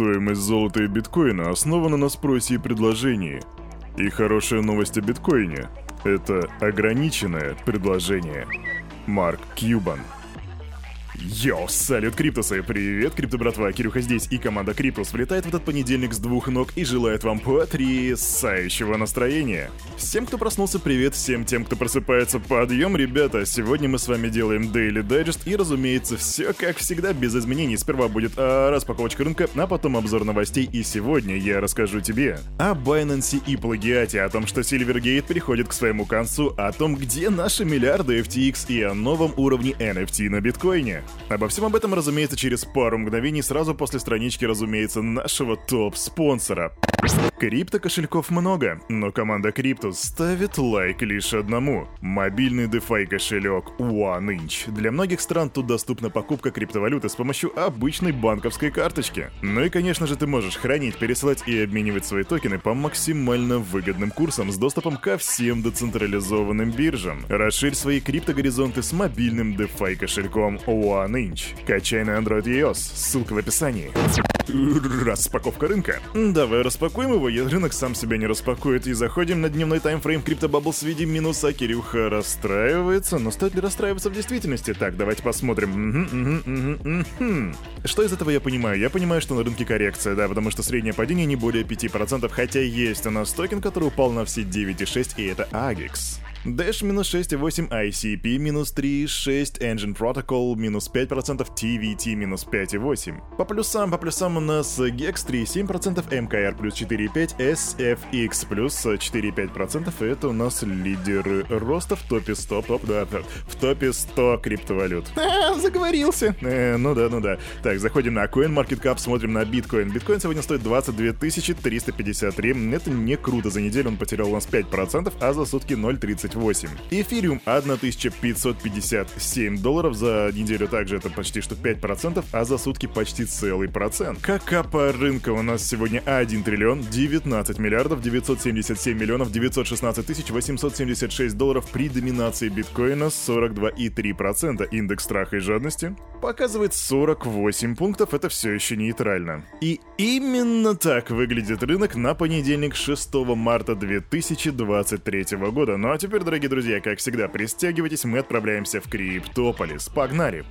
Стоимость золота и биткоина основана на спросе и предложении. И хорошая новость о биткоине – это ограниченное предложение. Марк Кьюбан – Йоу, салют, Криптусы! Привет, Крипто братва, Кирюха здесь, и команда Криптус влетает в этот понедельник с двух ног и желает вам потрясающего настроения. Всем, кто проснулся, привет, всем тем, кто просыпается, подъем, ребята! Сегодня мы с вами делаем Daily Digest, и, разумеется, все как всегда, без изменений. Сперва будет а, распаковочка рынка, а потом обзор новостей, и сегодня я расскажу тебе о Binance и плагиате, о том, что Silvergate переходит к своему концу, о том, где наши миллиарды FTX и о новом уровне NFT на биткоине. Обо всем об этом, разумеется, через пару мгновений сразу после странички, разумеется, нашего топ-спонсора. Крипто-кошельков много, но команда Криптус ставит лайк лишь одному. Мобильный DeFi кошелек OneInch. Для многих стран тут доступна покупка криптовалюты с помощью обычной банковской карточки. Ну и, конечно же, ты можешь хранить, пересылать и обменивать свои токены по максимально выгодным курсам с доступом ко всем децентрализованным биржам. Расширь свои криптогоризонты с мобильным DeFi кошельком OneInch. Качай на Android и iOS, ссылка в описании. Распаковка рынка. Давай распакуем его, если рынок сам себя не распакует. И заходим на дневной таймфрейм Crypto Bubbles, видим минуса. Кирюха расстраивается, но стоит ли расстраиваться в действительности? Так, давайте посмотрим. Что из этого я понимаю? Я понимаю, что на рынке коррекция, да, потому что среднее падение не более 5%, хотя есть у нас токен, который упал на все 9,6, и это AGIX. Dash-6,8 ICP-3,6 Engine Protocol минус 5%, TWT минус 5,8. По плюсам, по плюсам у нас GEX 3,7%, MKR плюс 4,5, SFX плюс 4,5%. Это у нас лидеры роста в топе 100, топ, да, в топе 100 криптовалют. А, заговорился. Э, ну да, ну да. Так, заходим на CoinMarketCap, смотрим на биткоин. Биткоин сегодня стоит 22 353. Это не круто. За неделю он потерял у нас 5%, а за сутки 0,30 28. Эфириум 1557 долларов за неделю также это почти что 5%, а за сутки почти целый процент. Как по рынка у нас сегодня 1 триллион 19 миллиардов 977 миллионов 916 тысяч 876 долларов при доминации биткоина 42,3%. Индекс страха и жадности показывает 48 пунктов, это все еще нейтрально. И именно так выглядит рынок на понедельник 6 марта 2023 года. Ну а теперь теперь, дорогие друзья, как всегда, пристегивайтесь, мы отправляемся в Криптополис. Погнали!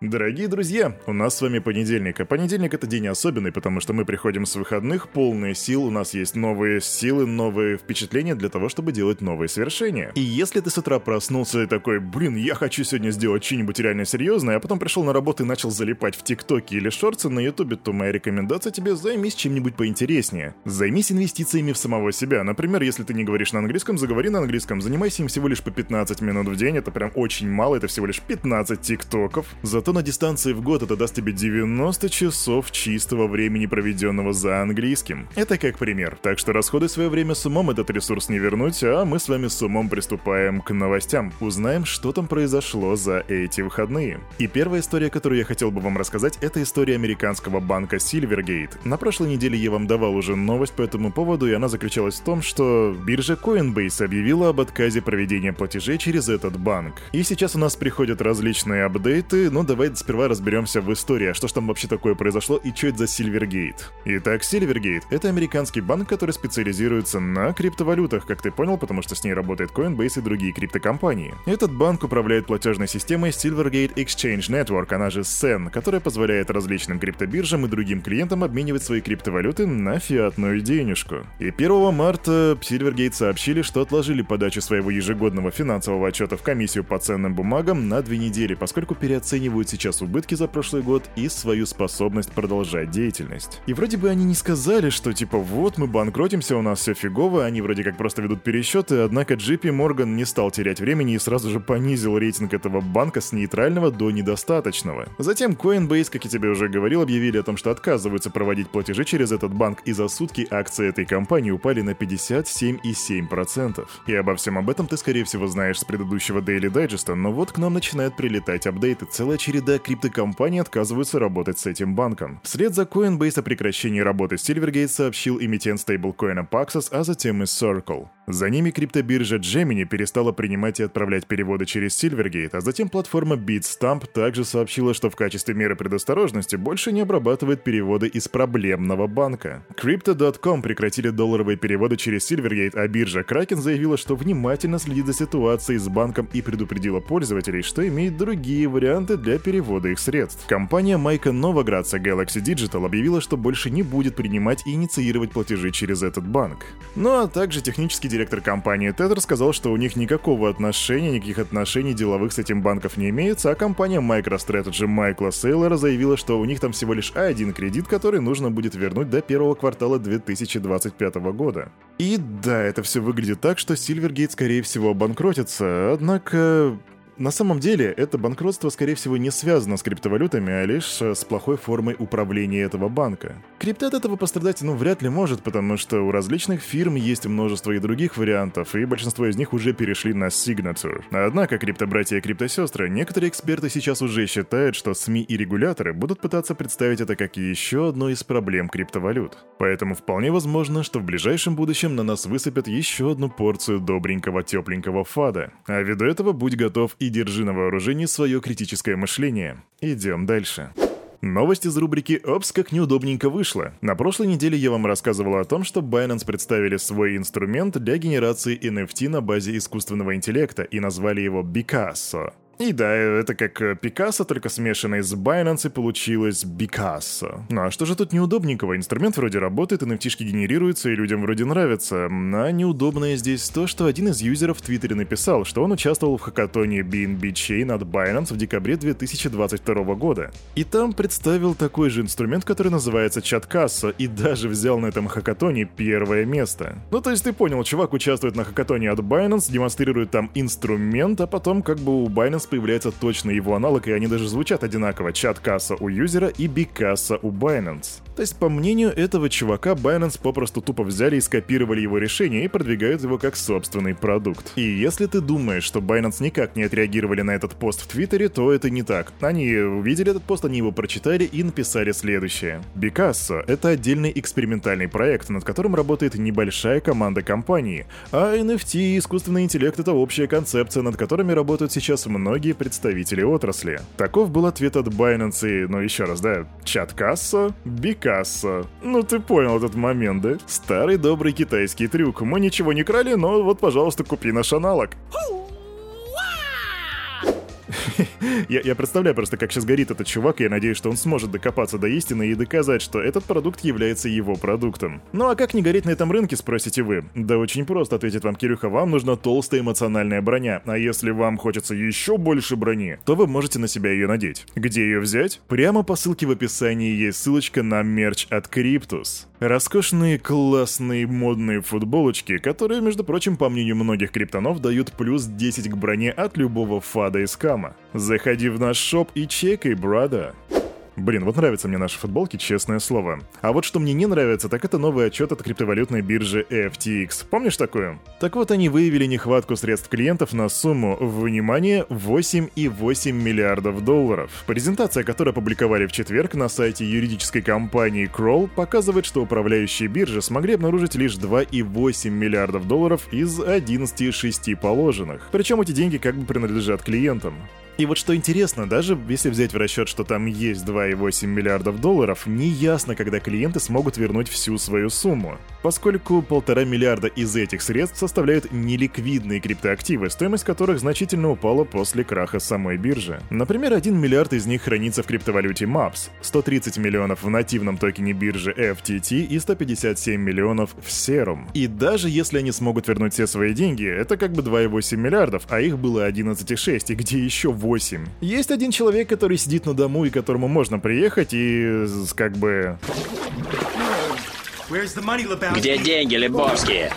Дорогие друзья, у нас с вами понедельник, а понедельник это день особенный, потому что мы приходим с выходных, полные сил, у нас есть новые силы, новые впечатления для того, чтобы делать новые совершения. И если ты с утра проснулся и такой, блин, я хочу сегодня сделать что-нибудь реально серьезное, а потом пришел на работу и начал залипать в ТикТоке или шорты на Ютубе, то моя рекомендация тебе займись чем-нибудь поинтереснее. Займись инвестициями в самого себя. Например, если ты не говоришь на английском, заговори на английском, занимайся им всего лишь по 15 минут в день, это прям очень мало, это всего лишь 15 ТикТоков. Зато на дистанции в год это даст тебе 90 часов чистого времени, проведенного за английским. Это как пример. Так что расходуй свое время с умом, этот ресурс не вернуть, а мы с вами с умом приступаем к новостям. Узнаем, что там произошло за эти выходные. И первая история, которую я хотел бы вам рассказать, это история американского банка Silvergate. На прошлой неделе я вам давал уже новость по этому поводу, и она заключалась в том, что биржа Coinbase объявила об отказе проведения платежей через этот банк. И сейчас у нас приходят различные апдейты, но давай давайте сперва разберемся в истории, а что ж там вообще такое произошло и что это за Silvergate. Итак, Silvergate — это американский банк, который специализируется на криптовалютах, как ты понял, потому что с ней работает Coinbase и другие криптокомпании. Этот банк управляет платежной системой Silvergate Exchange Network, она же SEN, которая позволяет различным криптобиржам и другим клиентам обменивать свои криптовалюты на фиатную денежку. И 1 марта Silvergate сообщили, что отложили подачу своего ежегодного финансового отчета в комиссию по ценным бумагам на две недели, поскольку переоценивают сейчас убытки за прошлый год и свою способность продолжать деятельность. И вроде бы они не сказали, что типа вот мы банкротимся, у нас все фигово, они вроде как просто ведут пересчеты, однако JP Morgan не стал терять времени и сразу же понизил рейтинг этого банка с нейтрального до недостаточного. Затем Coinbase, как я тебе уже говорил, объявили о том, что отказываются проводить платежи через этот банк, и за сутки акции этой компании упали на 57,7%. И обо всем об этом ты, скорее всего, знаешь с предыдущего Daily Digest, но вот к нам начинают прилетать апдейты, целая череда череда криптокомпаний отказываются работать с этим банком. Вслед за Coinbase о прекращении работы Silvergate сообщил эмитент стейблкоина Paxos, а затем и Circle. За ними криптобиржа Gemini перестала принимать и отправлять переводы через Silvergate, а затем платформа BitStamp также сообщила, что в качестве меры предосторожности больше не обрабатывает переводы из проблемного банка. Crypto.com прекратили долларовые переводы через Silvergate, а биржа Kraken заявила, что внимательно следит за ситуацией с банком и предупредила пользователей, что имеет другие варианты для перевода их средств. Компания Майка Новоградца Galaxy Digital объявила, что больше не будет принимать и инициировать платежи через этот банк. Ну а также технический директор компании Tether сказал, что у них никакого отношения, никаких отношений деловых с этим банков не имеется, а компания MicroStrategy Майкла Сейлора заявила, что у них там всего лишь один кредит, который нужно будет вернуть до первого квартала 2025 года. И да, это все выглядит так, что Silvergate скорее всего обанкротится, однако на самом деле, это банкротство, скорее всего, не связано с криптовалютами, а лишь э, с плохой формой управления этого банка. Крипта от этого пострадать, ну, вряд ли может, потому что у различных фирм есть множество и других вариантов, и большинство из них уже перешли на Signature. Однако, криптобратья и криптосестры, некоторые эксперты сейчас уже считают, что СМИ и регуляторы будут пытаться представить это как еще одну из проблем криптовалют. Поэтому вполне возможно, что в ближайшем будущем на нас высыпят еще одну порцию добренького тепленького фада. А ввиду этого будь готов держи на вооружении свое критическое мышление. Идем дальше. Новость из рубрики «Опс, как неудобненько вышло». На прошлой неделе я вам рассказывал о том, что Binance представили свой инструмент для генерации NFT на базе искусственного интеллекта и назвали его Picasso. И да, это как э, Пикассо, только смешанный с Binance, и получилось Бикассо. Ну а что же тут неудобненького? Инструмент вроде работает, nft генерируются, и людям вроде нравится. А неудобное здесь то, что один из юзеров в Твиттере написал, что он участвовал в хакатоне BNB Chain от Binance в декабре 2022 года. И там представил такой же инструмент, который называется Чаткассо, и даже взял на этом хакатоне первое место. Ну то есть ты понял, чувак участвует на хакатоне от Binance, демонстрирует там инструмент, а потом как бы у Binance раз появляется точно его аналог, и они даже звучат одинаково. Чат-касса у юзера и бикасса у Binance. То есть, по мнению этого чувака, Binance попросту тупо взяли и скопировали его решение и продвигают его как собственный продукт. И если ты думаешь, что Binance никак не отреагировали на этот пост в Твиттере, то это не так. Они увидели этот пост, они его прочитали и написали следующее. Бикассо — это отдельный экспериментальный проект, над которым работает небольшая команда компании, а NFT и искусственный интеллект — это общая концепция, над которыми работают сейчас многие представители отрасли. Таков был ответ от Binance и, ну еще раз, да, чат касса, Бикассо. Ну ты понял этот момент, да? Старый добрый китайский трюк. Мы ничего не крали, но вот, пожалуйста, купи наш аналог. я, я представляю просто, как сейчас горит этот чувак, и я надеюсь, что он сможет докопаться до истины и доказать, что этот продукт является его продуктом. Ну а как не гореть на этом рынке, спросите вы? Да очень просто, ответит вам Кирюха, вам нужна толстая эмоциональная броня, а если вам хочется еще больше брони, то вы можете на себя ее надеть. Где ее взять? Прямо по ссылке в описании есть ссылочка на мерч от Cryptus. Роскошные, классные, модные футболочки, которые, между прочим, по мнению многих криптонов, дают плюс 10 к броне от любого фада и скама. Заходи в наш шоп и чекай, брада. Блин, вот нравятся мне наши футболки, честное слово. А вот что мне не нравится, так это новый отчет от криптовалютной биржи FTX. Помнишь такую? Так вот, они выявили нехватку средств клиентов на сумму, внимание, 8,8 миллиардов долларов. Презентация, которую опубликовали в четверг на сайте юридической компании Kroll, показывает, что управляющие биржи смогли обнаружить лишь 2,8 миллиардов долларов из 11,6 положенных. Причем эти деньги как бы принадлежат клиентам. И вот что интересно, даже если взять в расчет, что там есть 2,8 миллиардов долларов, не ясно, когда клиенты смогут вернуть всю свою сумму, поскольку полтора миллиарда из этих средств составляют неликвидные криптоактивы, стоимость которых значительно упала после краха самой биржи. Например, 1 миллиард из них хранится в криптовалюте MAPS, 130 миллионов в нативном токене биржи FTT и 157 миллионов в Serum. И даже если они смогут вернуть все свои деньги, это как бы 2,8 миллиардов, а их было 11,6, и где еще 8. Есть один человек, который сидит на дому и которому можно приехать и как бы... Где деньги, Лебовски?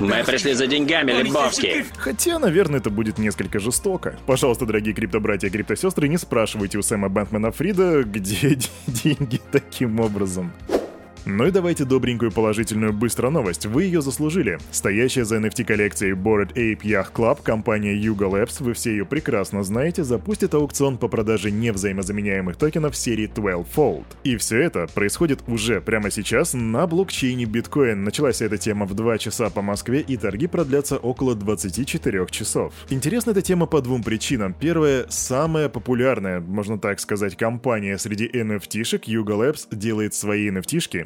Мы пришли за деньгами, Лебовски. Хотя, наверное, это будет несколько жестоко. Пожалуйста, дорогие криптобратья и криптосестры, не спрашивайте у Сэма Бэнкмана Фрида, где деньги таким образом. Ну и давайте добренькую положительную быстро новость, вы ее заслужили. Стоящая за NFT коллекцией Bored Ape Yacht Club компания Yuga Labs, вы все ее прекрасно знаете, запустит аукцион по продаже невзаимозаменяемых токенов серии 12 Fold. И все это происходит уже прямо сейчас на блокчейне Bitcoin. Началась эта тема в 2 часа по Москве и торги продлятся около 24 часов. Интересна эта тема по двум причинам. Первая, самая популярная, можно так сказать, компания среди NFT-шек Yuga Labs делает свои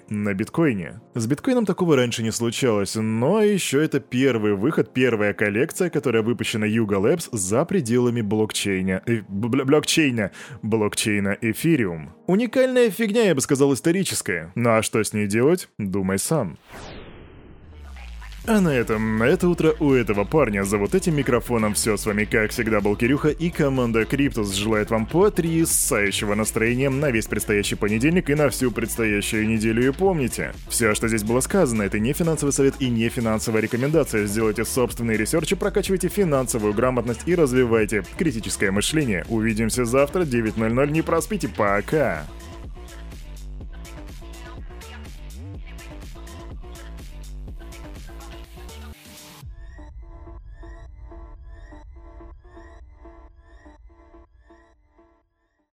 NFT-шки на биткоине. С биткоином такого раньше не случалось, но еще это первый выход, первая коллекция, которая выпущена Yuga Labs за пределами блокчейна. Э, блокчейна. Блокчейна Ethereum. Уникальная фигня, я бы сказал, историческая. Ну а что с ней делать? Думай сам. А на этом, это утро у этого парня за вот этим микрофоном все. С вами, как всегда, был Кирюха и команда Криптус желает вам потрясающего настроения на весь предстоящий понедельник и на всю предстоящую неделю. И помните, все, что здесь было сказано, это не финансовый совет и не финансовая рекомендация. Сделайте собственные ресерчи, прокачивайте финансовую грамотность и развивайте критическое мышление. Увидимся завтра, 9.00, не проспите, пока!